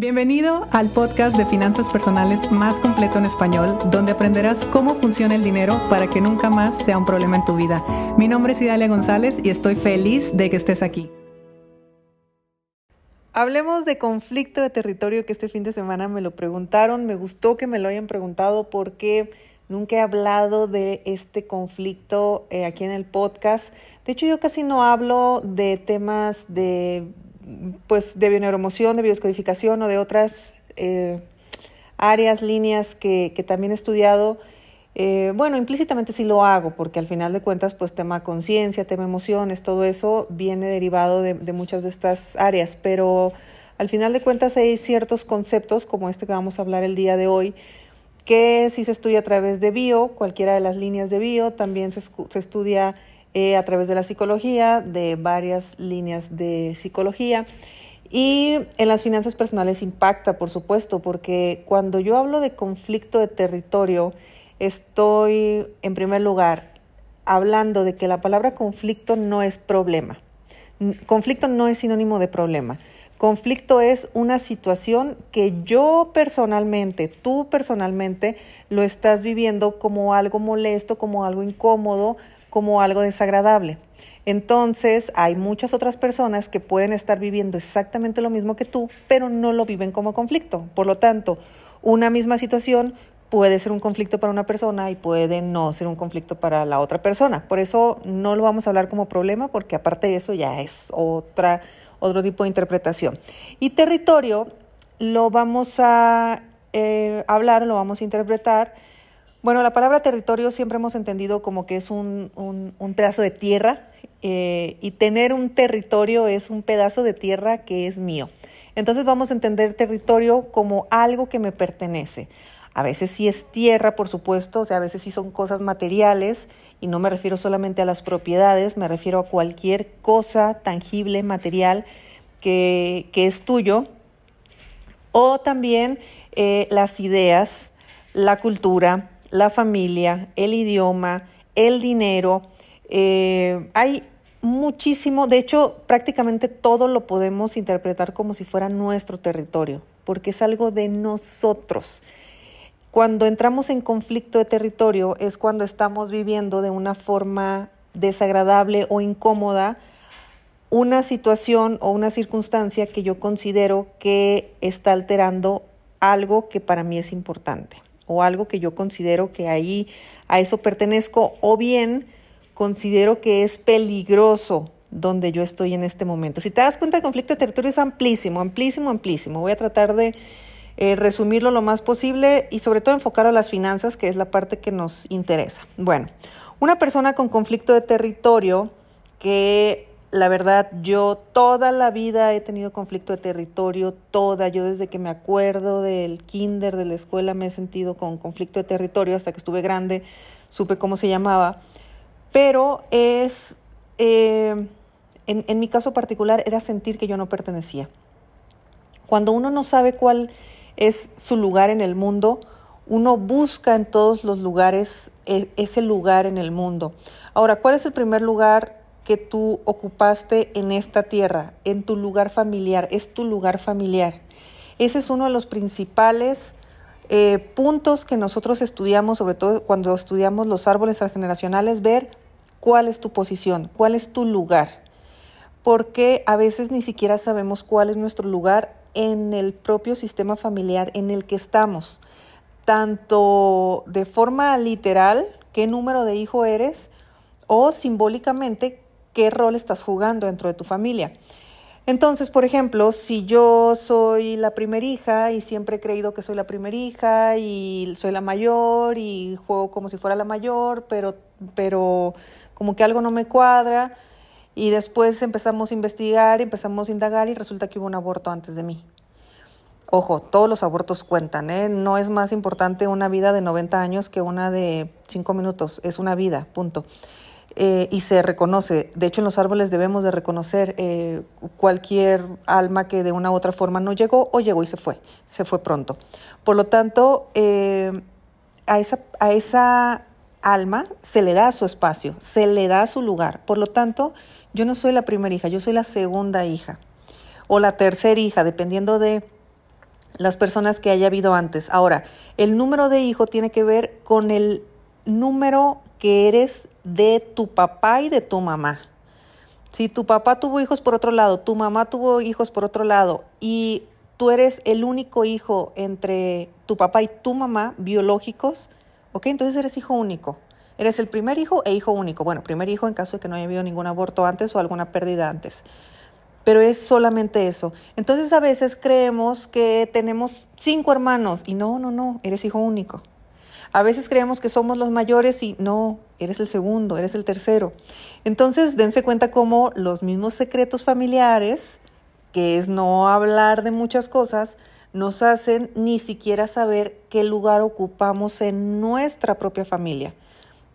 Bienvenido al podcast de finanzas personales más completo en español, donde aprenderás cómo funciona el dinero para que nunca más sea un problema en tu vida. Mi nombre es Idalia González y estoy feliz de que estés aquí. Hablemos de conflicto de territorio que este fin de semana me lo preguntaron. Me gustó que me lo hayan preguntado porque nunca he hablado de este conflicto eh, aquí en el podcast. De hecho, yo casi no hablo de temas de pues de bioneuromoción, de bioscodificación o de otras eh, áreas, líneas que, que, también he estudiado, eh, bueno, implícitamente sí lo hago, porque al final de cuentas, pues tema conciencia, tema emociones, todo eso viene derivado de, de, muchas de estas áreas, pero al final de cuentas hay ciertos conceptos, como este que vamos a hablar el día de hoy, que si se estudia a través de bio, cualquiera de las líneas de bio, también se, se estudia eh, a través de la psicología, de varias líneas de psicología. Y en las finanzas personales impacta, por supuesto, porque cuando yo hablo de conflicto de territorio, estoy, en primer lugar, hablando de que la palabra conflicto no es problema. Conflicto no es sinónimo de problema. Conflicto es una situación que yo personalmente, tú personalmente, lo estás viviendo como algo molesto, como algo incómodo, como algo desagradable. Entonces, hay muchas otras personas que pueden estar viviendo exactamente lo mismo que tú, pero no lo viven como conflicto. Por lo tanto, una misma situación puede ser un conflicto para una persona y puede no ser un conflicto para la otra persona. Por eso no lo vamos a hablar como problema, porque aparte de eso ya es otra, otro tipo de interpretación. Y territorio lo vamos a eh, hablar, lo vamos a interpretar bueno, la palabra territorio siempre hemos entendido como que es un, un, pedazo de tierra eh, y tener un territorio es un pedazo de tierra que es mío. Entonces vamos a entender territorio como algo que me pertenece. A veces sí es tierra, por supuesto, o sea, a veces sí son cosas materiales y no me refiero solamente a las propiedades, me refiero a cualquier cosa tangible, material que, que es tuyo. O también eh, las ideas, la cultura, la familia, el idioma, el dinero. Eh, hay muchísimo, de hecho prácticamente todo lo podemos interpretar como si fuera nuestro territorio, porque es algo de nosotros. Cuando entramos en conflicto de territorio es cuando estamos viviendo de una forma desagradable o incómoda una situación o una circunstancia que yo considero que está alterando algo que para mí es importante o algo que yo considero que ahí a eso pertenezco o bien considero que es peligroso donde yo estoy en este momento. Si te das cuenta, el conflicto de territorio es amplísimo, amplísimo, amplísimo. Voy a tratar de eh, resumirlo lo más posible y sobre todo enfocar a las finanzas, que es la parte que nos interesa. Bueno, una persona con conflicto de territorio que la verdad, yo toda la vida he tenido conflicto de territorio, toda, yo desde que me acuerdo del kinder, de la escuela, me he sentido con conflicto de territorio, hasta que estuve grande, supe cómo se llamaba, pero es, eh, en, en mi caso particular, era sentir que yo no pertenecía. Cuando uno no sabe cuál es su lugar en el mundo, uno busca en todos los lugares e, ese lugar en el mundo. Ahora, ¿cuál es el primer lugar que tú ocupaste en esta tierra, en tu lugar familiar, es tu lugar familiar. Ese es uno de los principales eh, puntos que nosotros estudiamos, sobre todo cuando estudiamos los árboles generacionales, ver cuál es tu posición, cuál es tu lugar. Porque a veces ni siquiera sabemos cuál es nuestro lugar en el propio sistema familiar en el que estamos, tanto de forma literal, qué número de hijo eres, o simbólicamente qué rol estás jugando dentro de tu familia. Entonces, por ejemplo, si yo soy la primera hija y siempre he creído que soy la primera hija y soy la mayor y juego como si fuera la mayor, pero, pero como que algo no me cuadra y después empezamos a investigar, empezamos a indagar y resulta que hubo un aborto antes de mí. Ojo, todos los abortos cuentan, ¿eh? No es más importante una vida de 90 años que una de 5 minutos, es una vida, punto. Eh, y se reconoce. De hecho, en los árboles debemos de reconocer eh, cualquier alma que de una u otra forma no llegó o llegó y se fue, se fue pronto. Por lo tanto, eh, a, esa, a esa alma se le da su espacio, se le da su lugar. Por lo tanto, yo no soy la primera hija, yo soy la segunda hija o la tercera hija, dependiendo de las personas que haya habido antes. Ahora, el número de hijo tiene que ver con el número que eres de tu papá y de tu mamá. Si tu papá tuvo hijos por otro lado, tu mamá tuvo hijos por otro lado y tú eres el único hijo entre tu papá y tu mamá biológicos, ¿ok? Entonces eres hijo único. Eres el primer hijo e hijo único. Bueno, primer hijo en caso de que no haya habido ningún aborto antes o alguna pérdida antes. Pero es solamente eso. Entonces a veces creemos que tenemos cinco hermanos y no, no, no, eres hijo único. A veces creemos que somos los mayores y no, eres el segundo, eres el tercero. Entonces dense cuenta cómo los mismos secretos familiares, que es no hablar de muchas cosas, nos hacen ni siquiera saber qué lugar ocupamos en nuestra propia familia.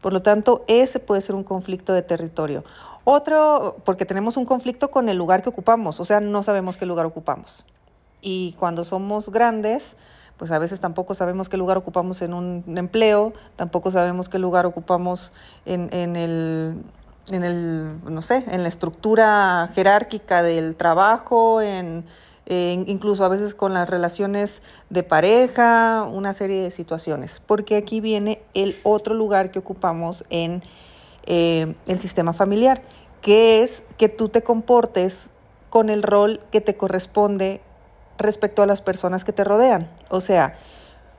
Por lo tanto, ese puede ser un conflicto de territorio. Otro, porque tenemos un conflicto con el lugar que ocupamos, o sea, no sabemos qué lugar ocupamos. Y cuando somos grandes, pues a veces tampoco sabemos qué lugar ocupamos en un empleo, tampoco sabemos qué lugar ocupamos en, en el en el, no sé, en la estructura jerárquica del trabajo, en, incluso a veces con las relaciones de pareja, una serie de situaciones, porque aquí viene el otro lugar que ocupamos en eh, el sistema familiar, que es que tú te comportes con el rol que te corresponde respecto a las personas que te rodean. O sea,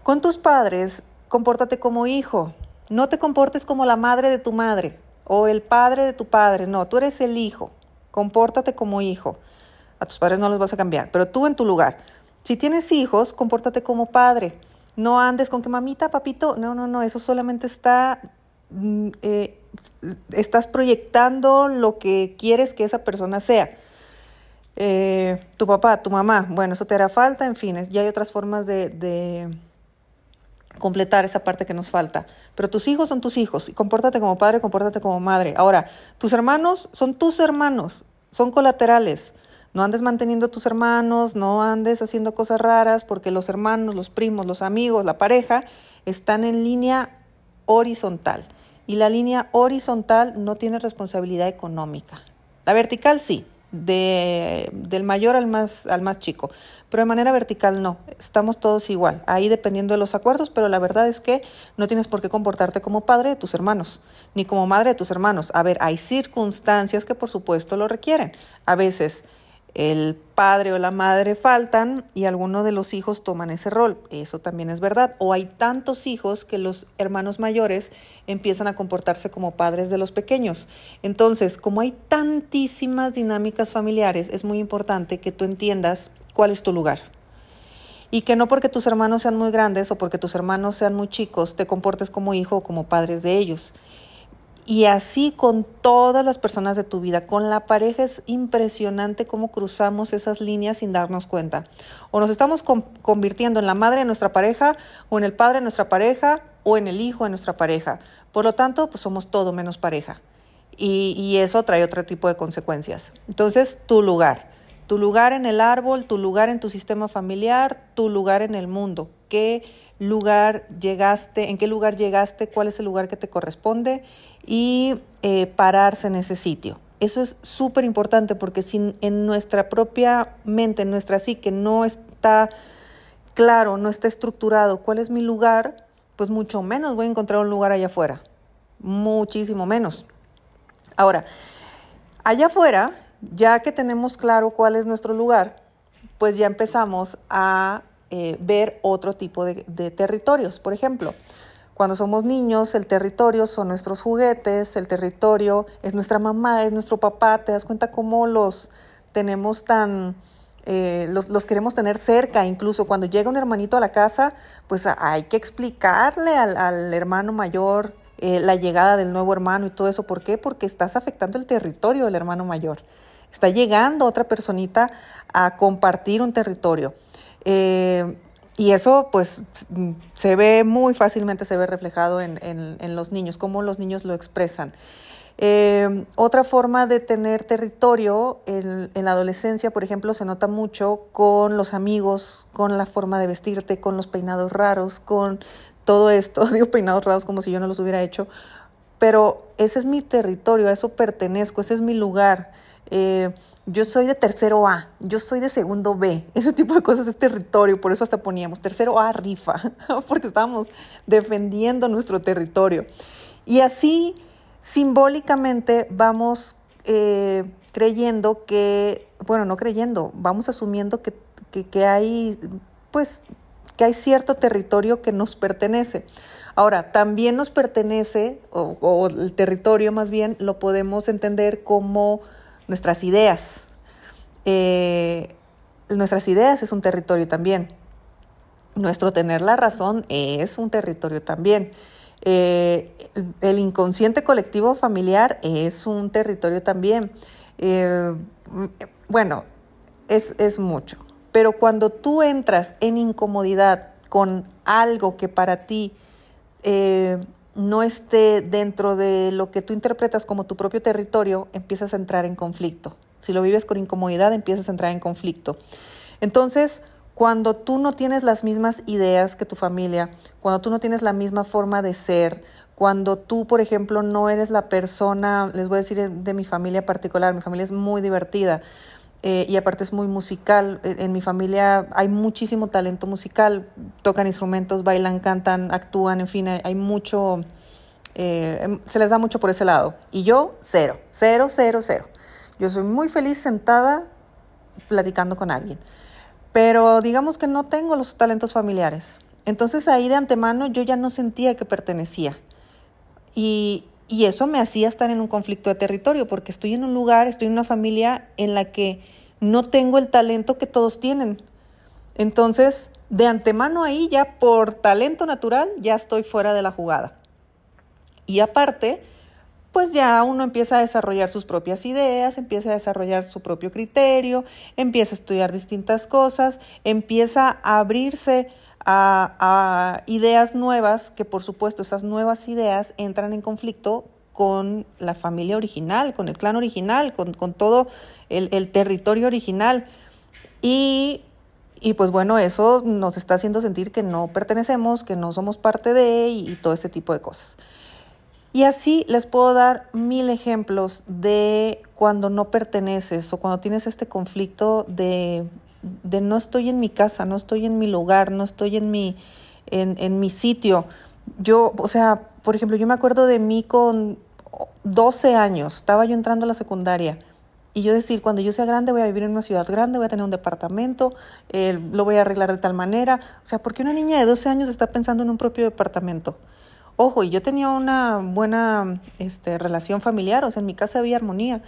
con tus padres, compórtate como hijo. No te comportes como la madre de tu madre o el padre de tu padre. No, tú eres el hijo. Compórtate como hijo. A tus padres no los vas a cambiar, pero tú en tu lugar. Si tienes hijos, compórtate como padre. No andes con que mamita, papito. No, no, no, eso solamente está... Mm, eh, estás proyectando lo que quieres que esa persona sea. Eh, tu papá, tu mamá, bueno, eso te hará falta, en fin, ya hay otras formas de, de, completar esa parte que nos falta. Pero tus hijos son tus hijos, y compórtate como padre, compórtate como madre. Ahora, tus hermanos son tus hermanos, son colaterales. No andes manteniendo a tus hermanos, no andes haciendo cosas raras, porque los hermanos, los primos, los amigos, la pareja, están en línea horizontal. Y la línea horizontal no tiene responsabilidad económica. La vertical sí, de, del mayor al más, al más chico. Pero de manera vertical no, estamos todos igual, ahí dependiendo de los acuerdos, pero la verdad es que no tienes por qué comportarte como padre de tus hermanos, ni como madre de tus hermanos. A ver, hay circunstancias que por supuesto lo requieren. A veces el padre o la madre faltan y alguno de los hijos toman ese rol. Eso también es verdad. O hay tantos hijos que los hermanos mayores empiezan a comportarse como padres de los pequeños. Entonces, como hay tantísimas dinámicas familiares, es muy importante que tú entiendas cuál es tu lugar. Y que no porque tus hermanos sean muy grandes o porque tus hermanos sean muy chicos, te comportes como hijo o como padres de ellos. Y así con todas las personas de tu vida. Con la pareja es impresionante cómo cruzamos esas líneas sin darnos cuenta. O nos estamos convirtiendo en la madre de nuestra pareja, o en el padre de nuestra pareja, o en el hijo de nuestra pareja. Por lo tanto, pues somos todo menos pareja. Y, y eso trae otro tipo de consecuencias. Entonces, tu lugar. Tu lugar en el árbol, tu lugar en tu sistema familiar, tu lugar en el mundo. ¿Qué lugar llegaste? ¿En qué lugar llegaste? ¿Cuál es el lugar que te corresponde? y eh, pararse en ese sitio. Eso es súper importante porque si en nuestra propia mente, en nuestra psique no está claro, no está estructurado cuál es mi lugar, pues mucho menos voy a encontrar un lugar allá afuera. Muchísimo menos. Ahora, allá afuera, ya que tenemos claro cuál es nuestro lugar, pues ya empezamos a eh, ver otro tipo de territorios. Por ejemplo, cuando somos niños, el territorio son nuestros juguetes, el territorio es nuestra mamá, es nuestro papá. ¿Te das cuenta cómo los tenemos tan... Eh, los, los, queremos tener cerca, incluso cuando llega un hermanito a la casa, pues hay que explicarle al, al hermano mayor eh, la llegada del nuevo hermano y todo eso. ¿Por qué? Porque estás afectando el territorio del hermano mayor. Está llegando otra personita a compartir un territorio. Eh, y eso pues se ve muy fácilmente, se ve reflejado en, en, los niños, cómo los niños lo expresan. Eh, otra forma de tener territorio en, en, la adolescencia, por ejemplo, se nota mucho con los amigos, con la forma de vestirte, con los peinados raros, con todo esto. Digo peinados raros como si yo no los hubiera hecho, pero ese es mi territorio, a eso pertenezco, ese es mi lugar. Eh, yo soy de tercero A, yo soy de segundo B, ese tipo de cosas es territorio, por eso hasta poníamos tercero A rifa, porque estábamos defendiendo nuestro territorio. Y así simbólicamente vamos eh, creyendo que, bueno, no creyendo, vamos asumiendo que, que, hay, pues, que hay cierto territorio que nos pertenece. Ahora, también nos pertenece, o el territorio más bien, lo podemos entender como nuestras ideas. Eh, nuestras ideas es un territorio también. Nuestro tener la razón es un territorio también. Eh, el inconsciente colectivo familiar es un territorio también. Eh, bueno, es, es mucho. Pero cuando tú entras en incomodidad con algo que para ti no esté dentro de lo que tú interpretas como tu propio territorio, empiezas a entrar en conflicto. Si lo vives con incomodidad, empiezas a entrar en conflicto. Entonces, cuando tú no tienes las mismas ideas que tu familia, cuando tú no tienes la misma forma de ser, cuando tú, por ejemplo, no eres la persona, les voy a decir de mi familia particular, mi familia es muy divertida, eh, y aparte es muy musical. E, en mi familia hay muchísimo talento musical, tocan instrumentos, bailan, cantan, actúan, en fin, hay, mucho, eh, em, se les da mucho por ese lado. Y yo, cero, cero, cero, cero. Yo soy muy feliz sentada platicando con alguien. Pero digamos que no tengo los talentos familiares. Entonces ahí de antemano yo ya no sentía que pertenecía. Y, y eso me hacía estar en un conflicto de territorio, porque estoy en un lugar, estoy en una familia en la que no tengo el talento que todos tienen. Entonces, de antemano ahí ya por talento natural ya estoy fuera de la jugada. Y aparte, pues ya uno empieza a desarrollar sus propias ideas, empieza a desarrollar su propio criterio, empieza a estudiar distintas cosas, empieza a abrirse a, ideas nuevas, que por supuesto esas nuevas ideas entran en conflicto con la familia original, con el clan original, con, todo el, territorio original. Y, y, pues bueno, eso nos está haciendo sentir que no pertenecemos, que no somos parte de y, y todo este tipo de cosas. Y así les puedo dar mil ejemplos de cuando no perteneces o cuando tienes este conflicto de de no estoy en mi casa, no estoy en mi lugar, no estoy en mi, en, en mi sitio. Yo, o sea, por ejemplo, yo me acuerdo de mí con 12 años, estaba yo entrando a la secundaria. Y yo decir, cuando yo sea grande voy a vivir en una ciudad grande, voy a tener un departamento, eh, lo voy a arreglar de tal manera. O sea, ¿por qué una niña de 12 años está pensando en un propio departamento? Ojo, y yo tenía una buena este, relación familiar, o sea, en mi casa había armonía,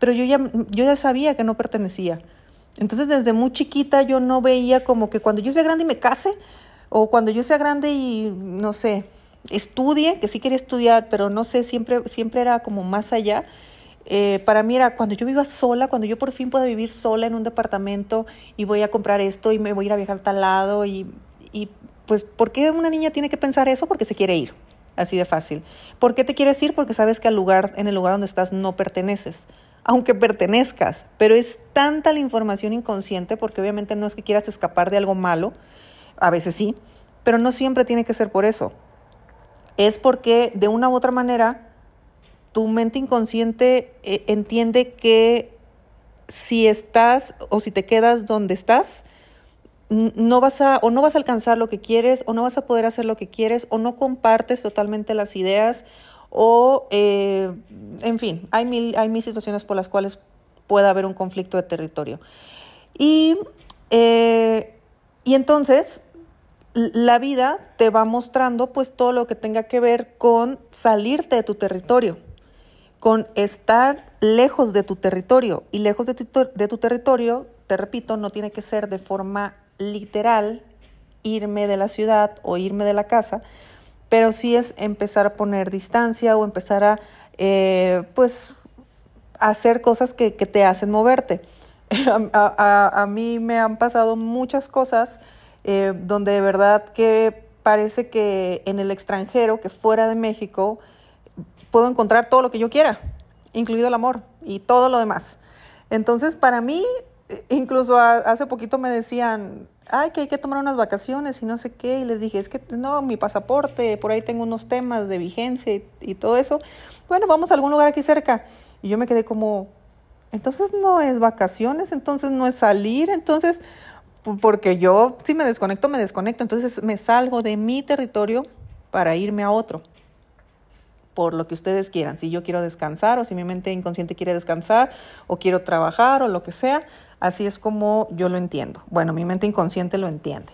pero yo ya, yo ya sabía que no pertenecía. Entonces desde muy chiquita yo no veía como que cuando yo sea grande y me case, o cuando yo sea grande y, no sé, estudie, que sí quería estudiar, pero no sé, siempre, siempre era como más allá. Eh, para mí era cuando yo viva sola, cuando yo por fin pueda vivir sola en un departamento y voy a comprar esto y me voy a ir a viajar tal lado y, y pues, ¿por qué una niña tiene que pensar eso? Porque se quiere ir, así de fácil. ¿Por qué te quieres ir? Porque sabes que al lugar, en el lugar donde estás no perteneces aunque pertenezcas, pero es tanta la información inconsciente, porque obviamente no es que quieras escapar de algo malo, a veces sí, pero no siempre tiene que ser por eso. Es porque de una u otra manera tu mente inconsciente eh, entiende que si estás o si te quedas donde estás, no vas a o no vas a alcanzar lo que quieres o no vas a poder hacer lo que quieres o no compartes totalmente las ideas o, eh, en fin, hay mil, hay mil situaciones por las cuales puede haber un conflicto de territorio. Y, eh, y entonces la vida te va mostrando pues todo lo que tenga que ver con salirte de tu territorio, con estar lejos de tu territorio. Y lejos de tu, de tu territorio, te repito, no tiene que ser de forma literal irme de la ciudad o irme de la casa, pero sí es empezar a poner distancia o empezar a, eh, pues, hacer cosas que, te hacen moverte. A, mí me han pasado muchas cosas eh, donde de verdad que parece que en el extranjero, que fuera de México, puedo encontrar todo lo que yo quiera, incluido el amor y todo lo demás. Entonces, para mí, eh, incluso hace poquito me decían, ay, que hay que tomar unas vacaciones y no sé qué. Y les dije, es que no, mi pasaporte, por ahí tengo unos temas de vigencia y, todo eso. Bueno, vamos a algún lugar aquí cerca. Y yo me quedé como, Entonces no es vacaciones, entonces no es salir, entonces, porque yo si me desconecto, me desconecto, entonces me salgo de mi territorio para irme a otro, por lo que ustedes quieran. Si yo quiero descansar o si mi mente inconsciente quiere descansar o quiero trabajar o lo que sea, así es como yo lo entiendo. Bueno, mi mente inconsciente lo entiende.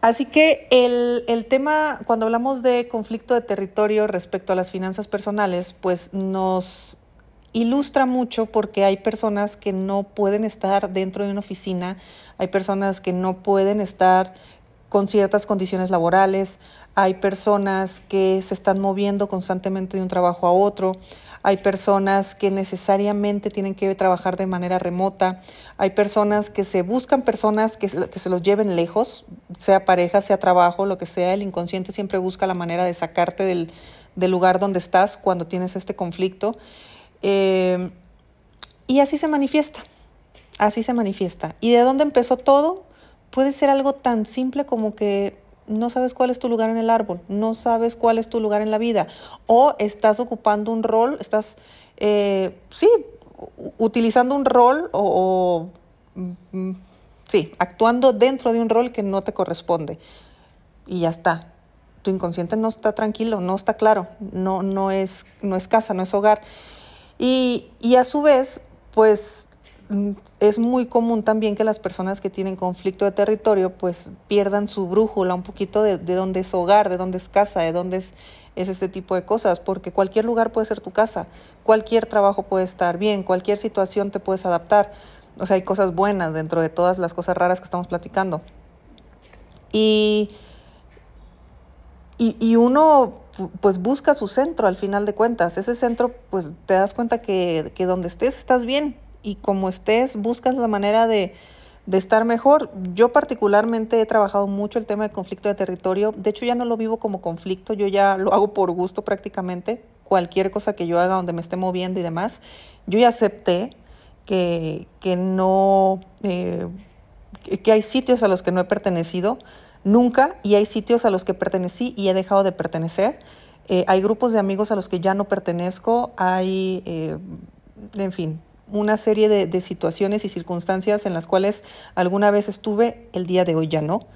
Así que el, el, tema, cuando hablamos de conflicto de territorio respecto a las finanzas personales, pues nos ilustra mucho porque hay personas que no pueden estar dentro de una oficina, hay personas que no pueden estar con ciertas condiciones laborales, hay personas que se están moviendo constantemente de un trabajo a otro, hay personas que necesariamente tienen que trabajar de manera remota, hay personas que se buscan personas que, se los lleven lejos, sea pareja, sea trabajo, lo que sea, el inconsciente siempre busca la manera de sacarte del, del lugar donde estás cuando tienes este conflicto. Eh, y así se manifiesta, así se manifiesta. ¿Y de dónde empezó todo? Puede ser algo tan simple como que no sabes cuál es tu lugar en el árbol, no sabes cuál es tu lugar en la vida, o estás ocupando un rol, estás, eh, sí, utilizando un rol o, mm, mm, sí, actuando dentro de un rol que no te corresponde. Y ya está. Tu inconsciente no está tranquilo, no está claro, no, no, es, no es casa, no es hogar. Y, y a su vez, pues es muy común también que las personas que tienen conflicto de territorio pues pierdan su brújula un poquito de, de dónde es hogar, de dónde es casa, de dónde es, es este tipo de cosas, porque cualquier lugar puede ser tu casa, cualquier trabajo puede estar bien, cualquier situación te puedes adaptar. O sea, hay cosas buenas dentro de todas las cosas raras que estamos platicando. Y, y, y uno pues busca su centro al final de cuentas. Ese centro, pues te das cuenta que, que donde estés estás bien, y como estés, buscas la manera de, de estar mejor. Yo particularmente he trabajado mucho el tema de conflicto de territorio. De hecho, ya no lo vivo como conflicto, yo ya lo hago por gusto prácticamente. Cualquier cosa que yo haga donde me esté moviendo y demás, yo ya acepté que, que no, eh, que hay sitios a los que no he pertenecido nunca y hay sitios a los que pertenecí y he dejado de pertenecer. Eh, hay grupos de amigos a los que ya no pertenezco, hay, eh, en fin, una serie de, situaciones y circunstancias en las cuales alguna vez estuve, el día de hoy ya no.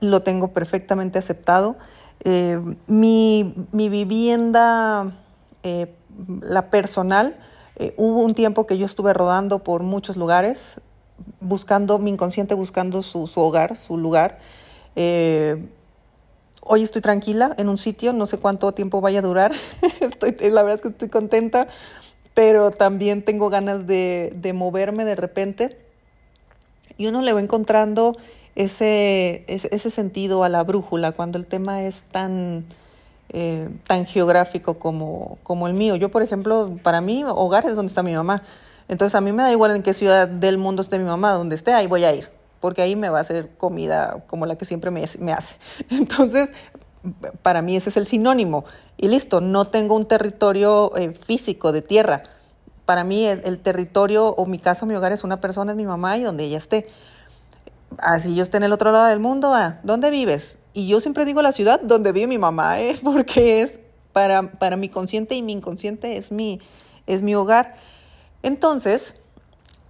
Lo tengo perfectamente aceptado. Eh, mi, vivienda, eh, la personal, eh, hubo un tiempo que yo estuve rodando por muchos lugares, buscando, mi inconsciente buscando su, su hogar, su lugar. hoy estoy tranquila en un sitio, no sé cuánto tiempo vaya a durar. estoy, la verdad es que estoy contenta pero también tengo ganas de, de moverme de repente. Y uno le va encontrando ese, ese, sentido a la brújula cuando el tema es tan, eh, tan geográfico como, como el mío. Yo, por ejemplo, para mí, hogar es donde está mi mamá. Entonces, a mí me da igual en qué ciudad del mundo esté mi mamá, donde esté, ahí voy a ir, porque ahí me va a hacer comida como la que siempre me, me hace. Entonces, para mí ese es el sinónimo. Y listo, no tengo un territorio eh, físico de tierra. Para mí el, territorio o mi casa o mi hogar es una persona, es mi mamá y donde ella esté. Así yo esté en el otro lado del mundo, ah, ¿dónde vives? Y yo siempre digo la ciudad donde vive mi mamá, ¿eh? porque es para, para mi consciente y mi inconsciente es mi, es mi hogar. Entonces,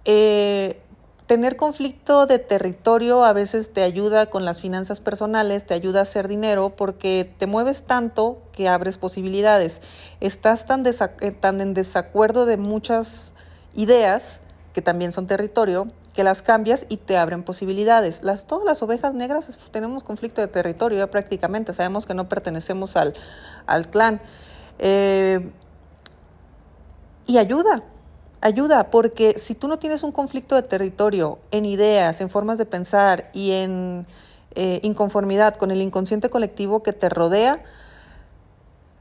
eh, Tener conflicto de territorio a veces te ayuda con las finanzas personales, te ayuda a hacer dinero porque te mueves tanto que abres posibilidades. Estás tan, eh, en desacuerdo de muchas ideas, que también son territorio, que las cambias y te abren posibilidades. Las, todas las ovejas negras tenemos conflicto de territorio ya prácticamente, sabemos que no pertenecemos al, al clan. Eh, y ayuda, ayuda, porque si tú no tienes un conflicto de territorio en ideas, en formas de pensar y en eh, inconformidad con el inconsciente colectivo que te rodea,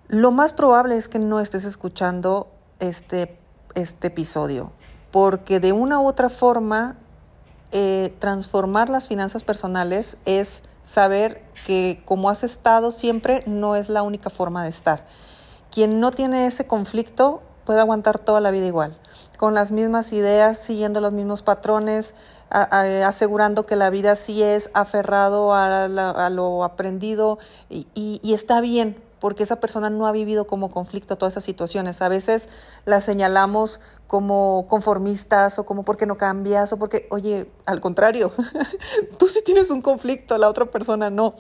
lo más probable es que no estés escuchando este, este episodio, porque de una u otra forma, eh, transformar las finanzas personales es saber que como has estado siempre no es la única forma de estar. Quien no tiene ese conflicto puede aguantar toda la vida igual con las mismas ideas, siguiendo los mismos patrones, asegurando que la vida sí es aferrado a, lo aprendido y, está bien, porque esa persona no ha vivido como conflicto todas esas situaciones. A veces las señalamos como conformistas o como porque no cambias o porque, oye, al contrario, tú sí tienes un conflicto, la otra persona no.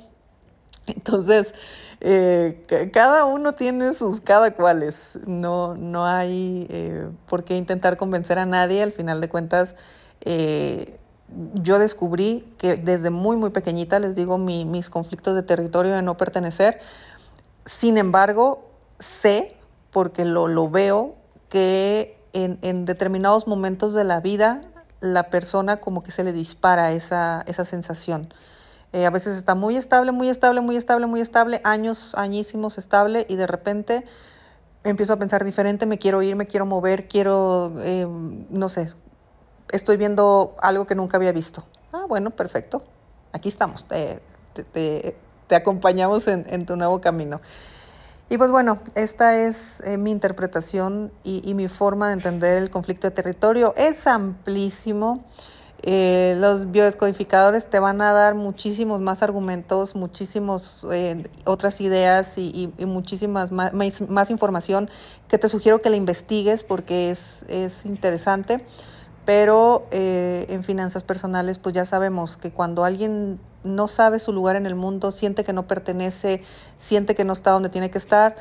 Entonces, eh, cada uno tiene sus cada cuales. No, no hay eh, por qué intentar convencer a nadie. Al final de cuentas, eh, yo descubrí que desde muy, muy pequeñita, les digo, mis conflictos de territorio de no pertenecer. Sin embargo, sé, porque lo, lo veo, que en, en, determinados momentos de la vida la persona como que se le dispara esa, esa sensación. Eh, a veces está muy estable, muy estable, muy estable, muy estable, años, añísimos estable y de repente empiezo a pensar diferente, me quiero ir, me quiero mover, quiero, eh, no sé, estoy viendo algo que nunca había visto. Ah, bueno, perfecto. Aquí estamos, te, te, te acompañamos en, en, tu nuevo camino. Y pues bueno, esta es eh, mi interpretación y, y, mi forma de entender el conflicto de territorio. Es amplísimo. Eh, los biodescodificadores te van a dar muchísimos más argumentos, muchísimas eh, otras ideas y, y, muchísimas más, más, más, información que te sugiero que la investigues porque es, es interesante. Pero eh, en finanzas personales pues ya sabemos que cuando alguien no sabe su lugar en el mundo, siente que no pertenece, siente que no está donde tiene que estar,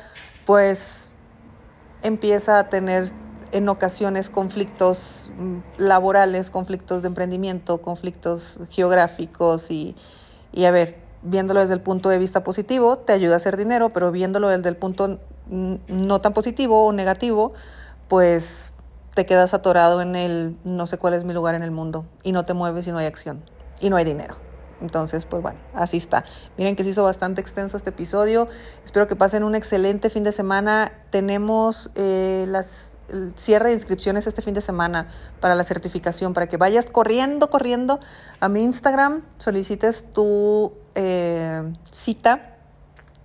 pues empieza a tener en ocasiones conflictos mm, laborales, conflictos de emprendimiento, conflictos geográficos y, y a ver, viéndolo desde el punto de vista positivo, te ayuda a hacer dinero, pero viéndolo desde el punto no tan positivo o negativo, pues te quedas atorado en el no sé cuál es mi lugar en el mundo y no te mueves y no hay acción y no hay dinero. Entonces, pues bueno, así está. Miren que se hizo bastante extenso este episodio. Espero que pasen un excelente fin de semana. Tenemos eh, las el cierre de inscripciones este fin de semana para la certificación, para que vayas corriendo, corriendo a mi Instagram, solicites tu eh, cita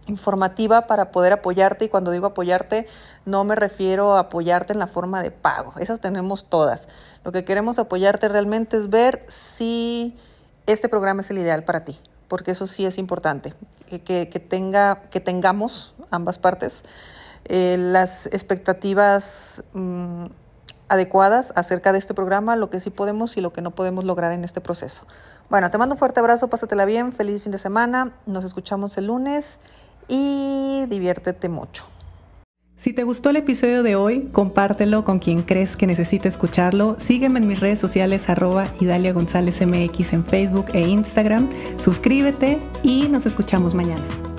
informativa para poder apoyarte. Y cuando digo apoyarte no me refiero a apoyarte en la forma de pago, esas tenemos todas. Lo que queremos apoyarte realmente es ver si este programa es el ideal para ti, porque eso sí es importante, que, que, tenga, que tengamos ambas partes eh, las expectativas mmm, adecuadas acerca de este programa, lo que sí podemos y lo que no podemos lograr en este proceso. Bueno, te mando un fuerte abrazo, pásatela bien, feliz fin de semana, nos escuchamos el lunes y diviértete mucho. Si te gustó el episodio de hoy, compártelo con quien crees que necesite escucharlo. Sígueme en mis redes sociales arroba Idalia González MX en Facebook e Instagram. Suscríbete y nos escuchamos mañana.